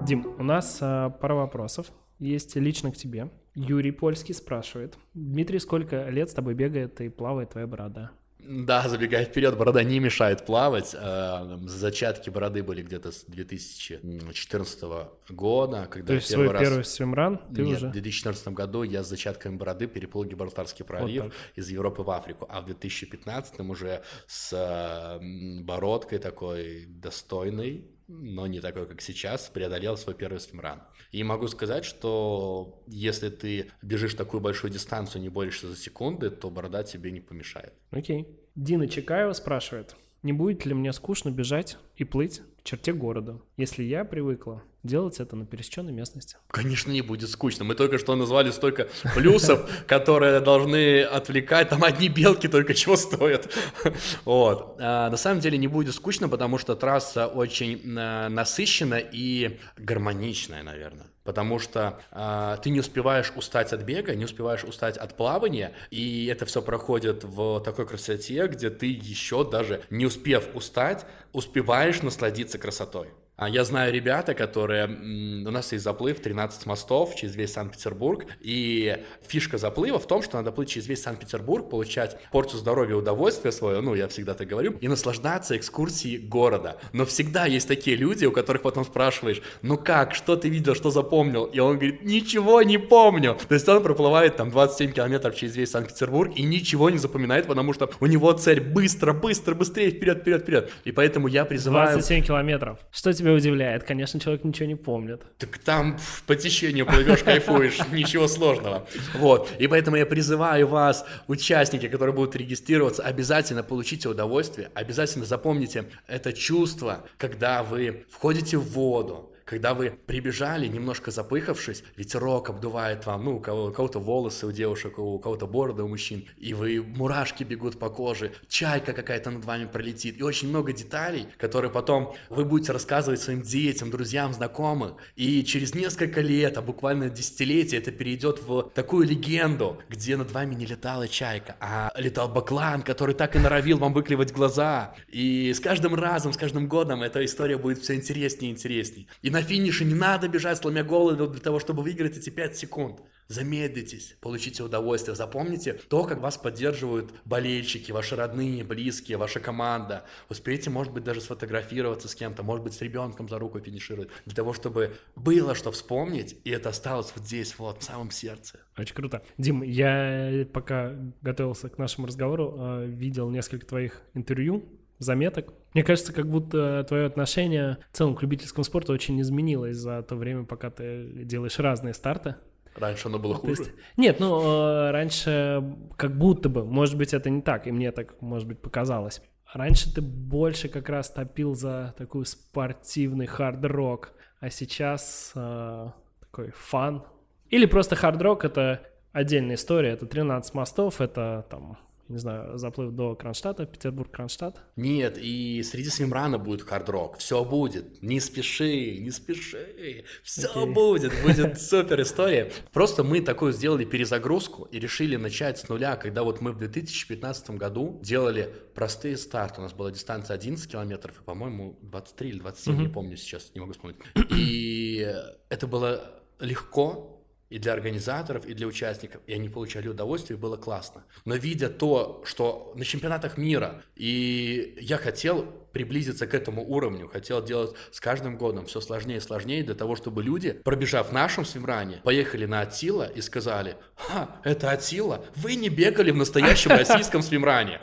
Дим, у нас а, пара вопросов. Есть лично к тебе. Юрий Польский спрашивает. Дмитрий, сколько лет с тобой бегает и плавает твоя борода? Да, забегая вперед, борода не мешает плавать. А, зачатки бороды были где-то с 2014 года, когда То есть первый свой раз... первый свимран ты Нет, уже? в 2014 году я с зачатками бороды переплыл Гибралтарский пролив вот из Европы в Африку, а в 2015 уже с бородкой такой достойной, но не такой, как сейчас, преодолел свой первый свимран. И могу сказать, что если ты бежишь такую большую дистанцию, не борешься за секунды, то борода тебе не помешает. Окей. Дина Чекаева спрашивает, не будет ли мне скучно бежать и плыть черте города, если я привыкла делать это на пересеченной местности. Конечно, не будет скучно. Мы только что назвали столько плюсов, которые должны отвлекать. Там одни белки только чего стоят. Вот. А, на самом деле не будет скучно, потому что трасса очень а, насыщена и гармоничная, наверное потому что э, ты не успеваешь устать от бега, не успеваешь устать от плавания, и это все проходит в такой красоте, где ты еще даже не успев устать, успеваешь насладиться красотой. А я знаю ребята, которые... У нас есть заплыв 13 мостов через весь Санкт-Петербург, и фишка заплыва в том, что надо плыть через весь Санкт-Петербург, получать порцию здоровья и удовольствия свое, ну, я всегда так говорю, и наслаждаться экскурсией города. Но всегда есть такие люди, у которых потом спрашиваешь, ну как, что ты видел, что запомнил? И он говорит, ничего не помню. То есть он проплывает там 27 километров через весь Санкт-Петербург и ничего не запоминает, потому что у него цель быстро, быстро, быстрее, вперед, вперед, вперед. И поэтому я призываю... 27 километров. Что тебе удивляет. Конечно, человек ничего не помнит. Так там по течению плывешь, кайфуешь, ничего сложного. Вот. И поэтому я призываю вас, участники, которые будут регистрироваться, обязательно получите удовольствие, обязательно запомните это чувство, когда вы входите в воду, когда вы прибежали, немножко запыхавшись, ветерок обдувает вам, ну, у, кого- у кого-то волосы у девушек, у кого-то бороды у мужчин, и вы, мурашки бегут по коже, чайка какая-то над вами пролетит, и очень много деталей, которые потом вы будете рассказывать своим детям, друзьям, знакомым, и через несколько лет, а буквально десятилетия, это перейдет в такую легенду, где над вами не летала чайка, а летал баклан, который так и норовил вам выклевать глаза. И с каждым разом, с каждым годом эта история будет все интереснее и интереснее. И на финише не надо бежать, сломя голову для того, чтобы выиграть эти 5 секунд. Замедлитесь, получите удовольствие. Запомните то, как вас поддерживают болельщики, ваши родные, близкие, ваша команда. Успейте, может быть, даже сфотографироваться с кем-то, может быть, с ребенком за руку финишировать, для того, чтобы было что вспомнить, и это осталось вот здесь, вот, в самом сердце. Очень круто. Дим, я пока готовился к нашему разговору, э, видел несколько твоих интервью, заметок. Мне кажется, как будто твое отношение в целом к любительскому спорту очень изменилось за то время, пока ты делаешь разные старты. Раньше оно было хуже? Есть, нет, ну, э, раньше как будто бы, может быть, это не так, и мне так, может быть, показалось. Раньше ты больше как раз топил за такой спортивный хард-рок, а сейчас э, такой fun. Или просто хард-рок — это отдельная история, это 13 мостов, это там не знаю, заплыв до Кронштадта, Петербург-Кронштадт? Нет, и среди Swimrun а будет хард-рок, все будет, не спеши, не спеши, все okay. будет, будет супер история. Просто мы такую сделали перезагрузку и решили начать с нуля, когда вот мы в 2015 году делали простые старты, у нас была дистанция 11 километров, и, по-моему, 23 или 27, mm-hmm. не помню сейчас, не могу вспомнить. И это было легко, и для организаторов, и для участников, и они получали удовольствие, и было классно. Но видя то, что на чемпионатах мира, и я хотел приблизиться к этому уровню, хотел делать с каждым годом все сложнее и сложнее для того, чтобы люди, пробежав в нашем swimrun е, поехали на ÖTILLÖ и сказали, «Ха, это ÖTILLÖ, вы не бегали в настоящем российском swimrun е».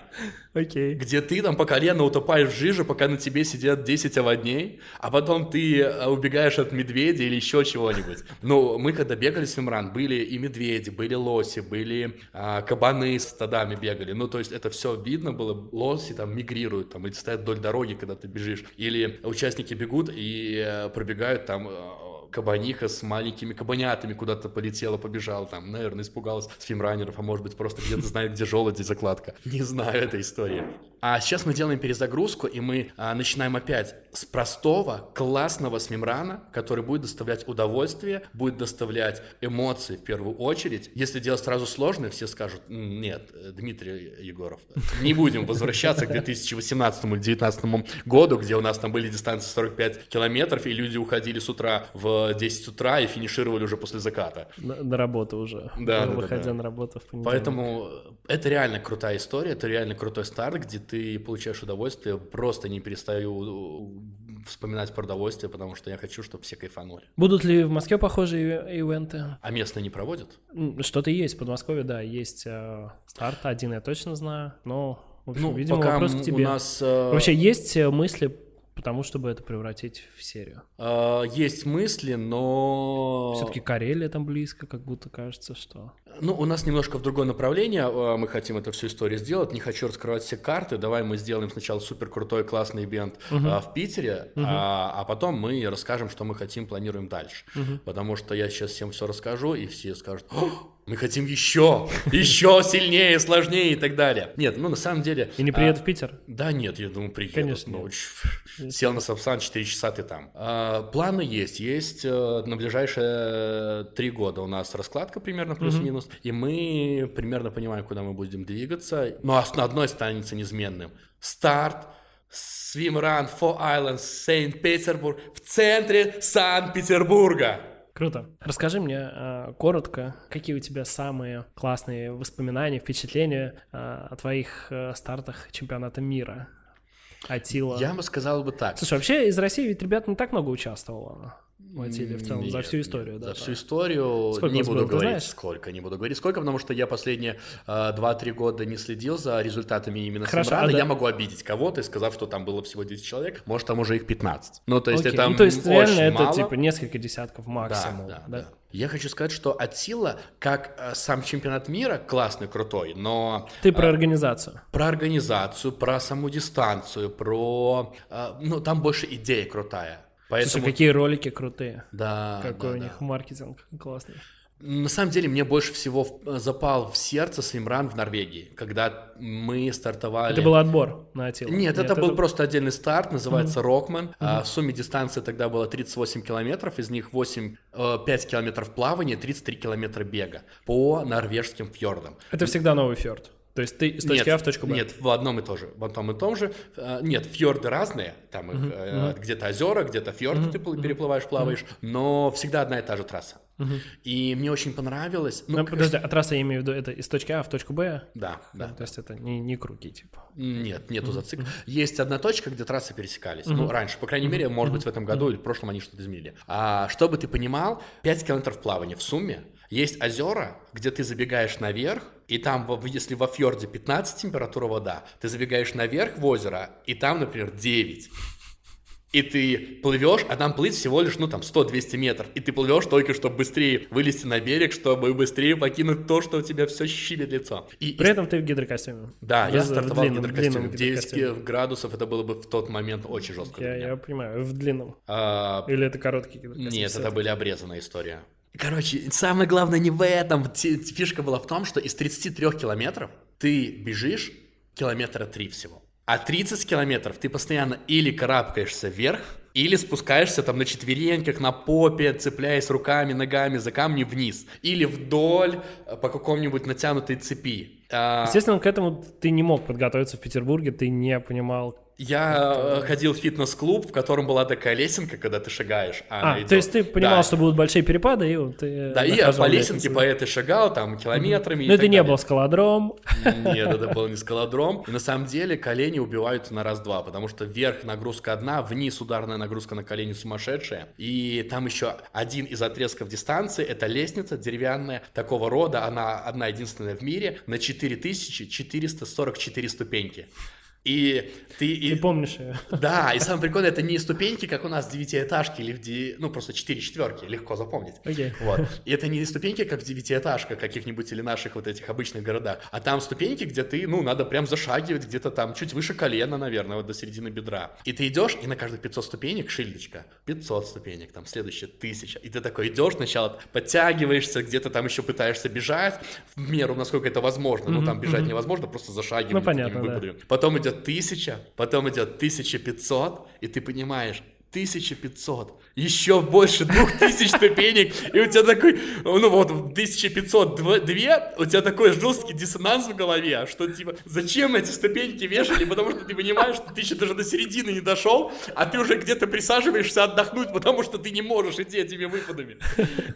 Окей. Okay. Где ты там по колено утопаешь в жиже, пока на тебе сидят 10 оводней, а потом ты э, убегаешь от медведя или еще чего-нибудь. Но мы когда бегали swimrun, были и медведи, были лоси, были а, кабаны с стадами бегали. Ну, то есть это все видно было, лоси там мигрируют, там, и стоят вдоль дороги дороге, когда ты бежишь. Или участники бегут и э, пробегают там э, кабаниха с маленькими кабанятами куда-то полетела, побежала там, наверное, испугалась с фимранеров, а может быть просто где-то знает, где желуди закладка. Не знаю этой истории. А сейчас мы делаем перезагрузку, и мы а, начинаем опять с простого, классного свимрана, который будет доставлять удовольствие, будет доставлять эмоции в первую очередь. Если делать сразу сложное, все скажут, нет, Дмитрий Егоров, не будем возвращаться к 2018 или 2019 году, где у нас там были дистанции 45 километров, и люди уходили с утра в 10 утра и финишировали уже после заката. На, на работу уже, да, выходя да, да. на работу в понедельник. Поэтому это реально крутая история, это реально крутой старт, где ты получаешь удовольствие, просто не перестаю вспоминать про удовольствие, потому что я хочу, чтобы все кайфанули. Будут ли в Москве похожие ивенты? А местные не проводят? Что-то есть в Подмосковье, да, есть э, старт, один я точно знаю, но, в общем, ну, видимо, пока вопрос к тебе. У нас, э... Вообще есть э, мысли потому чтобы это превратить в серию? А, есть мысли, но... Все-таки Карелия там близко, как будто кажется, что... Ну, у нас немножко в другое направление, а, мы хотим эту всю историю сделать, не хочу раскрывать все карты, давай мы сделаем сначала супер крутой классный ивент угу. а, в Питере, угу. а, а потом мы расскажем, что мы хотим, планируем дальше. Угу. Потому что я сейчас всем все расскажу, и все скажут, мы хотим еще, еще сильнее, сложнее и так далее. Нет, ну на самом деле... И не приедут а, в Питер? Да нет, я думаю, приедут. Конечно. Ну, сел на Сапсан, 4 часа ты там. А, планы есть. Есть э, на ближайшие три года у нас раскладка примерно плюс-минус. И мы примерно понимаем, куда мы будем двигаться. Но на одной останется неизменным. Старт, Swimrun for Islands, Saint-Петербург в центре Санкт-Петербурга. Круто. Расскажи мне э, коротко, какие у тебя самые классные воспоминания, впечатления э, о твоих э, стартах чемпионата мира? Атила. Я бы сказал бы так. Слушай, вообще из России ведь ребят не так много участвовало в Атиле в целом, нет, за всю историю, нет, да? За всю историю сколько не буду было, говорить сколько, не буду говорить сколько, потому что я последние э, 2-3 года не следил за результатами именно Хорошо, Самрана. А я могу обидеть кого-то, сказав, что там было всего 10 человек, может, там уже их 15. Ну, то есть Окей. это ну, то есть реально это типа несколько десятков максимум, да? да, да? да. Я хочу сказать, что Атила, как э, сам чемпионат мира, классный, крутой, но... Ты про э, организацию. Про организацию, про саму дистанцию, про... Э, ну, там больше идея крутая. Поэтому... Слушай, какие ролики крутые. Да. Какой да, у них да. маркетинг классный. На самом деле мне больше всего запал в сердце Свимран в Норвегии, когда мы стартовали... Это был отбор на Атилу? Нет, Нет это, это был просто отдельный старт, называется mm-hmm. Рокман. Mm-hmm. А, в сумме дистанции тогда было 38 километров, из них 8, 5 э, километров плавания, 33 километра бега по норвежским фьордам. Это всегда новый фьорд? То есть ты из точки нет, А в точку Б? Нет, в одном и том же. В одном и том же. Э, нет, фьорды разные. Там их, uh-huh. где-то озера, где-то фьорды uh-huh. ты переплываешь, плаваешь. Uh-huh. Но всегда одна и та же трасса. Uh-huh. И мне очень понравилось. Ну, ну подожди, а трасса я имею в виду, это из точки А в точку Б? Да, да. То есть это не, не круги, типа? Нет, нету uh-huh. зацикл. Есть одна точка, где трассы пересекались. Uh-huh. Ну, раньше, по крайней uh-huh. мере, может быть, в этом году uh-huh. или в прошлом они что-то изменили. А чтобы ты понимал, 5 километров плавания в сумме. Есть озера, где ты забегаешь наверх, и там, если во фьорде 15 температура вода, ты забегаешь наверх в озеро, и там, например, 9. И ты плывешь, а там плыть всего лишь, ну, там, 100-200 метров. И ты плывешь только, чтобы быстрее вылезти на берег, чтобы быстрее покинуть то, что у тебя все щибет лицо. И, При этом ты в гидрокостюме. Да, в, я стартовал в, длинном, гидрокостюме. В 9 градусов это было бы в тот момент очень жестко. Я, я понимаю, в длинном. А... Или это короткий гидрокостюм? Нет, это были обрезанная история. Короче, самое главное не в этом. Фишка была в том, что из 33 километров ты бежишь километра 3 всего. А 30 километров ты постоянно или карабкаешься вверх, или спускаешься там на четвереньках, на попе, цепляясь руками, ногами за камни вниз. Или вдоль э, по какому-нибудь натянутой цепи. А, Естественно, к этому ты не мог подготовиться в Петербурге, ты не понимал, я э, ходил в фитнес-клуб, в котором была такая лесенка, когда ты шагаешь. А, а то есть ты понимал, да. что будут большие перепады, и вот ты Да, и я по лесенке по этой шагал, там, километрами. Но это не был скалодром. Нет, это был не скалодром. И на самом деле колени убиваются на раз-два, потому что вверх нагрузка одна, вниз ударная нагрузка на колени сумасшедшая. И там еще один из отрезков дистанции, это лестница деревянная такого рода, она одна единственная в мире, на 4444 ступеньки. И ты... Ты и... помнишь ее. Да, и самое прикольное, это не ступеньки, как у нас в девятиэтажке или в... Ди... Ну, просто четыре четверки, легко запомнить. Okay. Вот. И это не ступеньки, как в девятиэтажках каких-нибудь или наших вот этих обычных городах, а там ступеньки, где ты, ну, надо прям зашагивать где-то там чуть выше колена, наверное, вот до середины бедра. И ты идешь, и на каждых 500 ступенек шильдочка. 500 ступенек, там, следующая тысяча. И ты такой идешь, сначала подтягиваешься, где-то там еще пытаешься бежать, в меру, насколько это возможно. Mm-hmm, ну, там бежать mm-hmm. невозможно, просто зашагивать. Ну, понятно, да. Потом идет идет тысяча, потом идет 1500, и ты понимаешь, 1500, еще больше 2000 ступенек, и у тебя такой, ну вот, 1500, 2, у тебя такой жесткий диссонанс в голове, что типа, зачем эти ступеньки вешали, потому что ты понимаешь, что ты еще даже до середины не дошел, а ты уже где-то присаживаешься отдохнуть, потому что ты не можешь идти этими выпадами.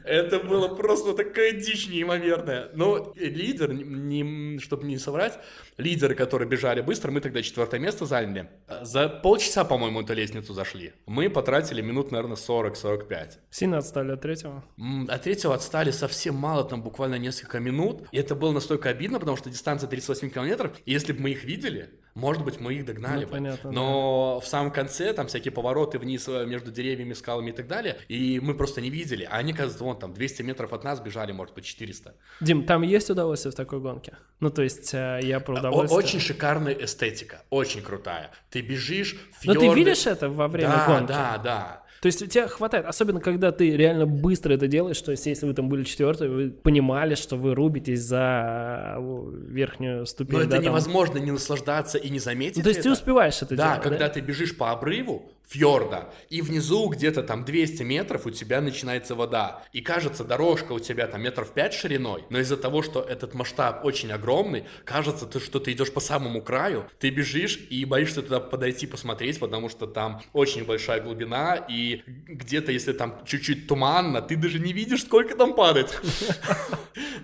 Это было просто такая дичь неимоверная. Но лидер, не, чтобы не соврать, лидеры, которые бежали быстро, мы тогда четвертое место заняли. За полчаса, по-моему, эту лестницу зашли. Мы потратили минут, наверное, 40-45. Сильно отстали от третьего? От третьего отстали совсем мало, там буквально несколько минут. И это было настолько обидно, потому что дистанция 38 километров. И если бы мы их видели, может быть, мы их догнали ну, бы. Понятно, Но да. в самом конце там всякие повороты вниз э, между деревьями, скалами и так далее. И мы просто не видели. А они, кажется, вон там 200 метров от нас бежали, может быть, 400. Дим, там есть удовольствие в такой гонке? Ну, то есть э, я про удовольствие. Очень шикарная эстетика, очень крутая. Ты бежишь, фьорды... Но ты видишь это во время да, гонки? Да, да, то есть у тебя хватает, особенно когда ты реально быстро это делаешь, то есть если вы там были четвертые, вы понимали, что вы рубитесь за э, верхнюю ступень. Но да, это невозможно не наслаждаться и не заметить. Ну, то есть это. ты успеваешь это да, делать. Когда да, когда ты бежишь по обрыву, фьорда, и внизу где-то там 200 метров у тебя начинается вода, и кажется, дорожка у тебя там метров 5 шириной, но из-за того, что этот масштаб очень огромный, кажется, ты, что ты идешь по самому краю, ты бежишь и боишься туда подойти посмотреть, потому что там очень большая глубина, и где-то, если там чуть-чуть туманно, ты даже не видишь, сколько там падает.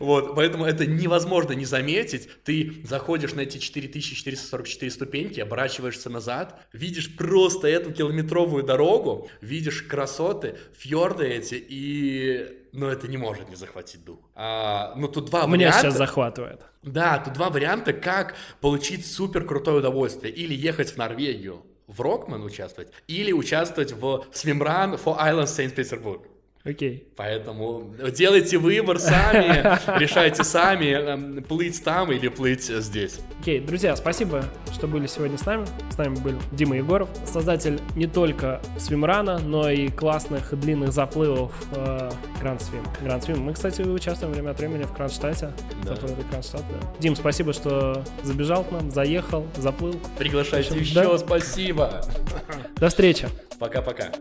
Вот, поэтому это невозможно не заметить. Ты заходишь на эти 4444 ступеньки, оборачиваешься назад, видишь просто эту километровую километровую дорогу, видишь красоты, фьорды эти, и... Но ну, это не может не захватить дух. А, ну, тут два Меня варианта. сейчас захватывает. Да, тут два варианта, как получить супер крутое удовольствие. Или ехать в Норвегию, в Рокман участвовать, или участвовать в Swimrun for Island Saint Petersburg. Окей. Поэтому делайте выбор сами, решайте сами, эм, плыть там или плыть здесь. Окей, друзья, спасибо, что были сегодня с нами. С нами был Дима Егоров, создатель не только свимрана, но и классных длинных заплывов э, Гранд Свим. Гранд Свим. Мы, кстати, участвуем время от времени в Кронштадте. Да. Кронштадт, да. Дим, спасибо, что забежал к нам, заехал, заплыл. Приглашайте общем, еще, да? спасибо. До встречи. Пока-пока.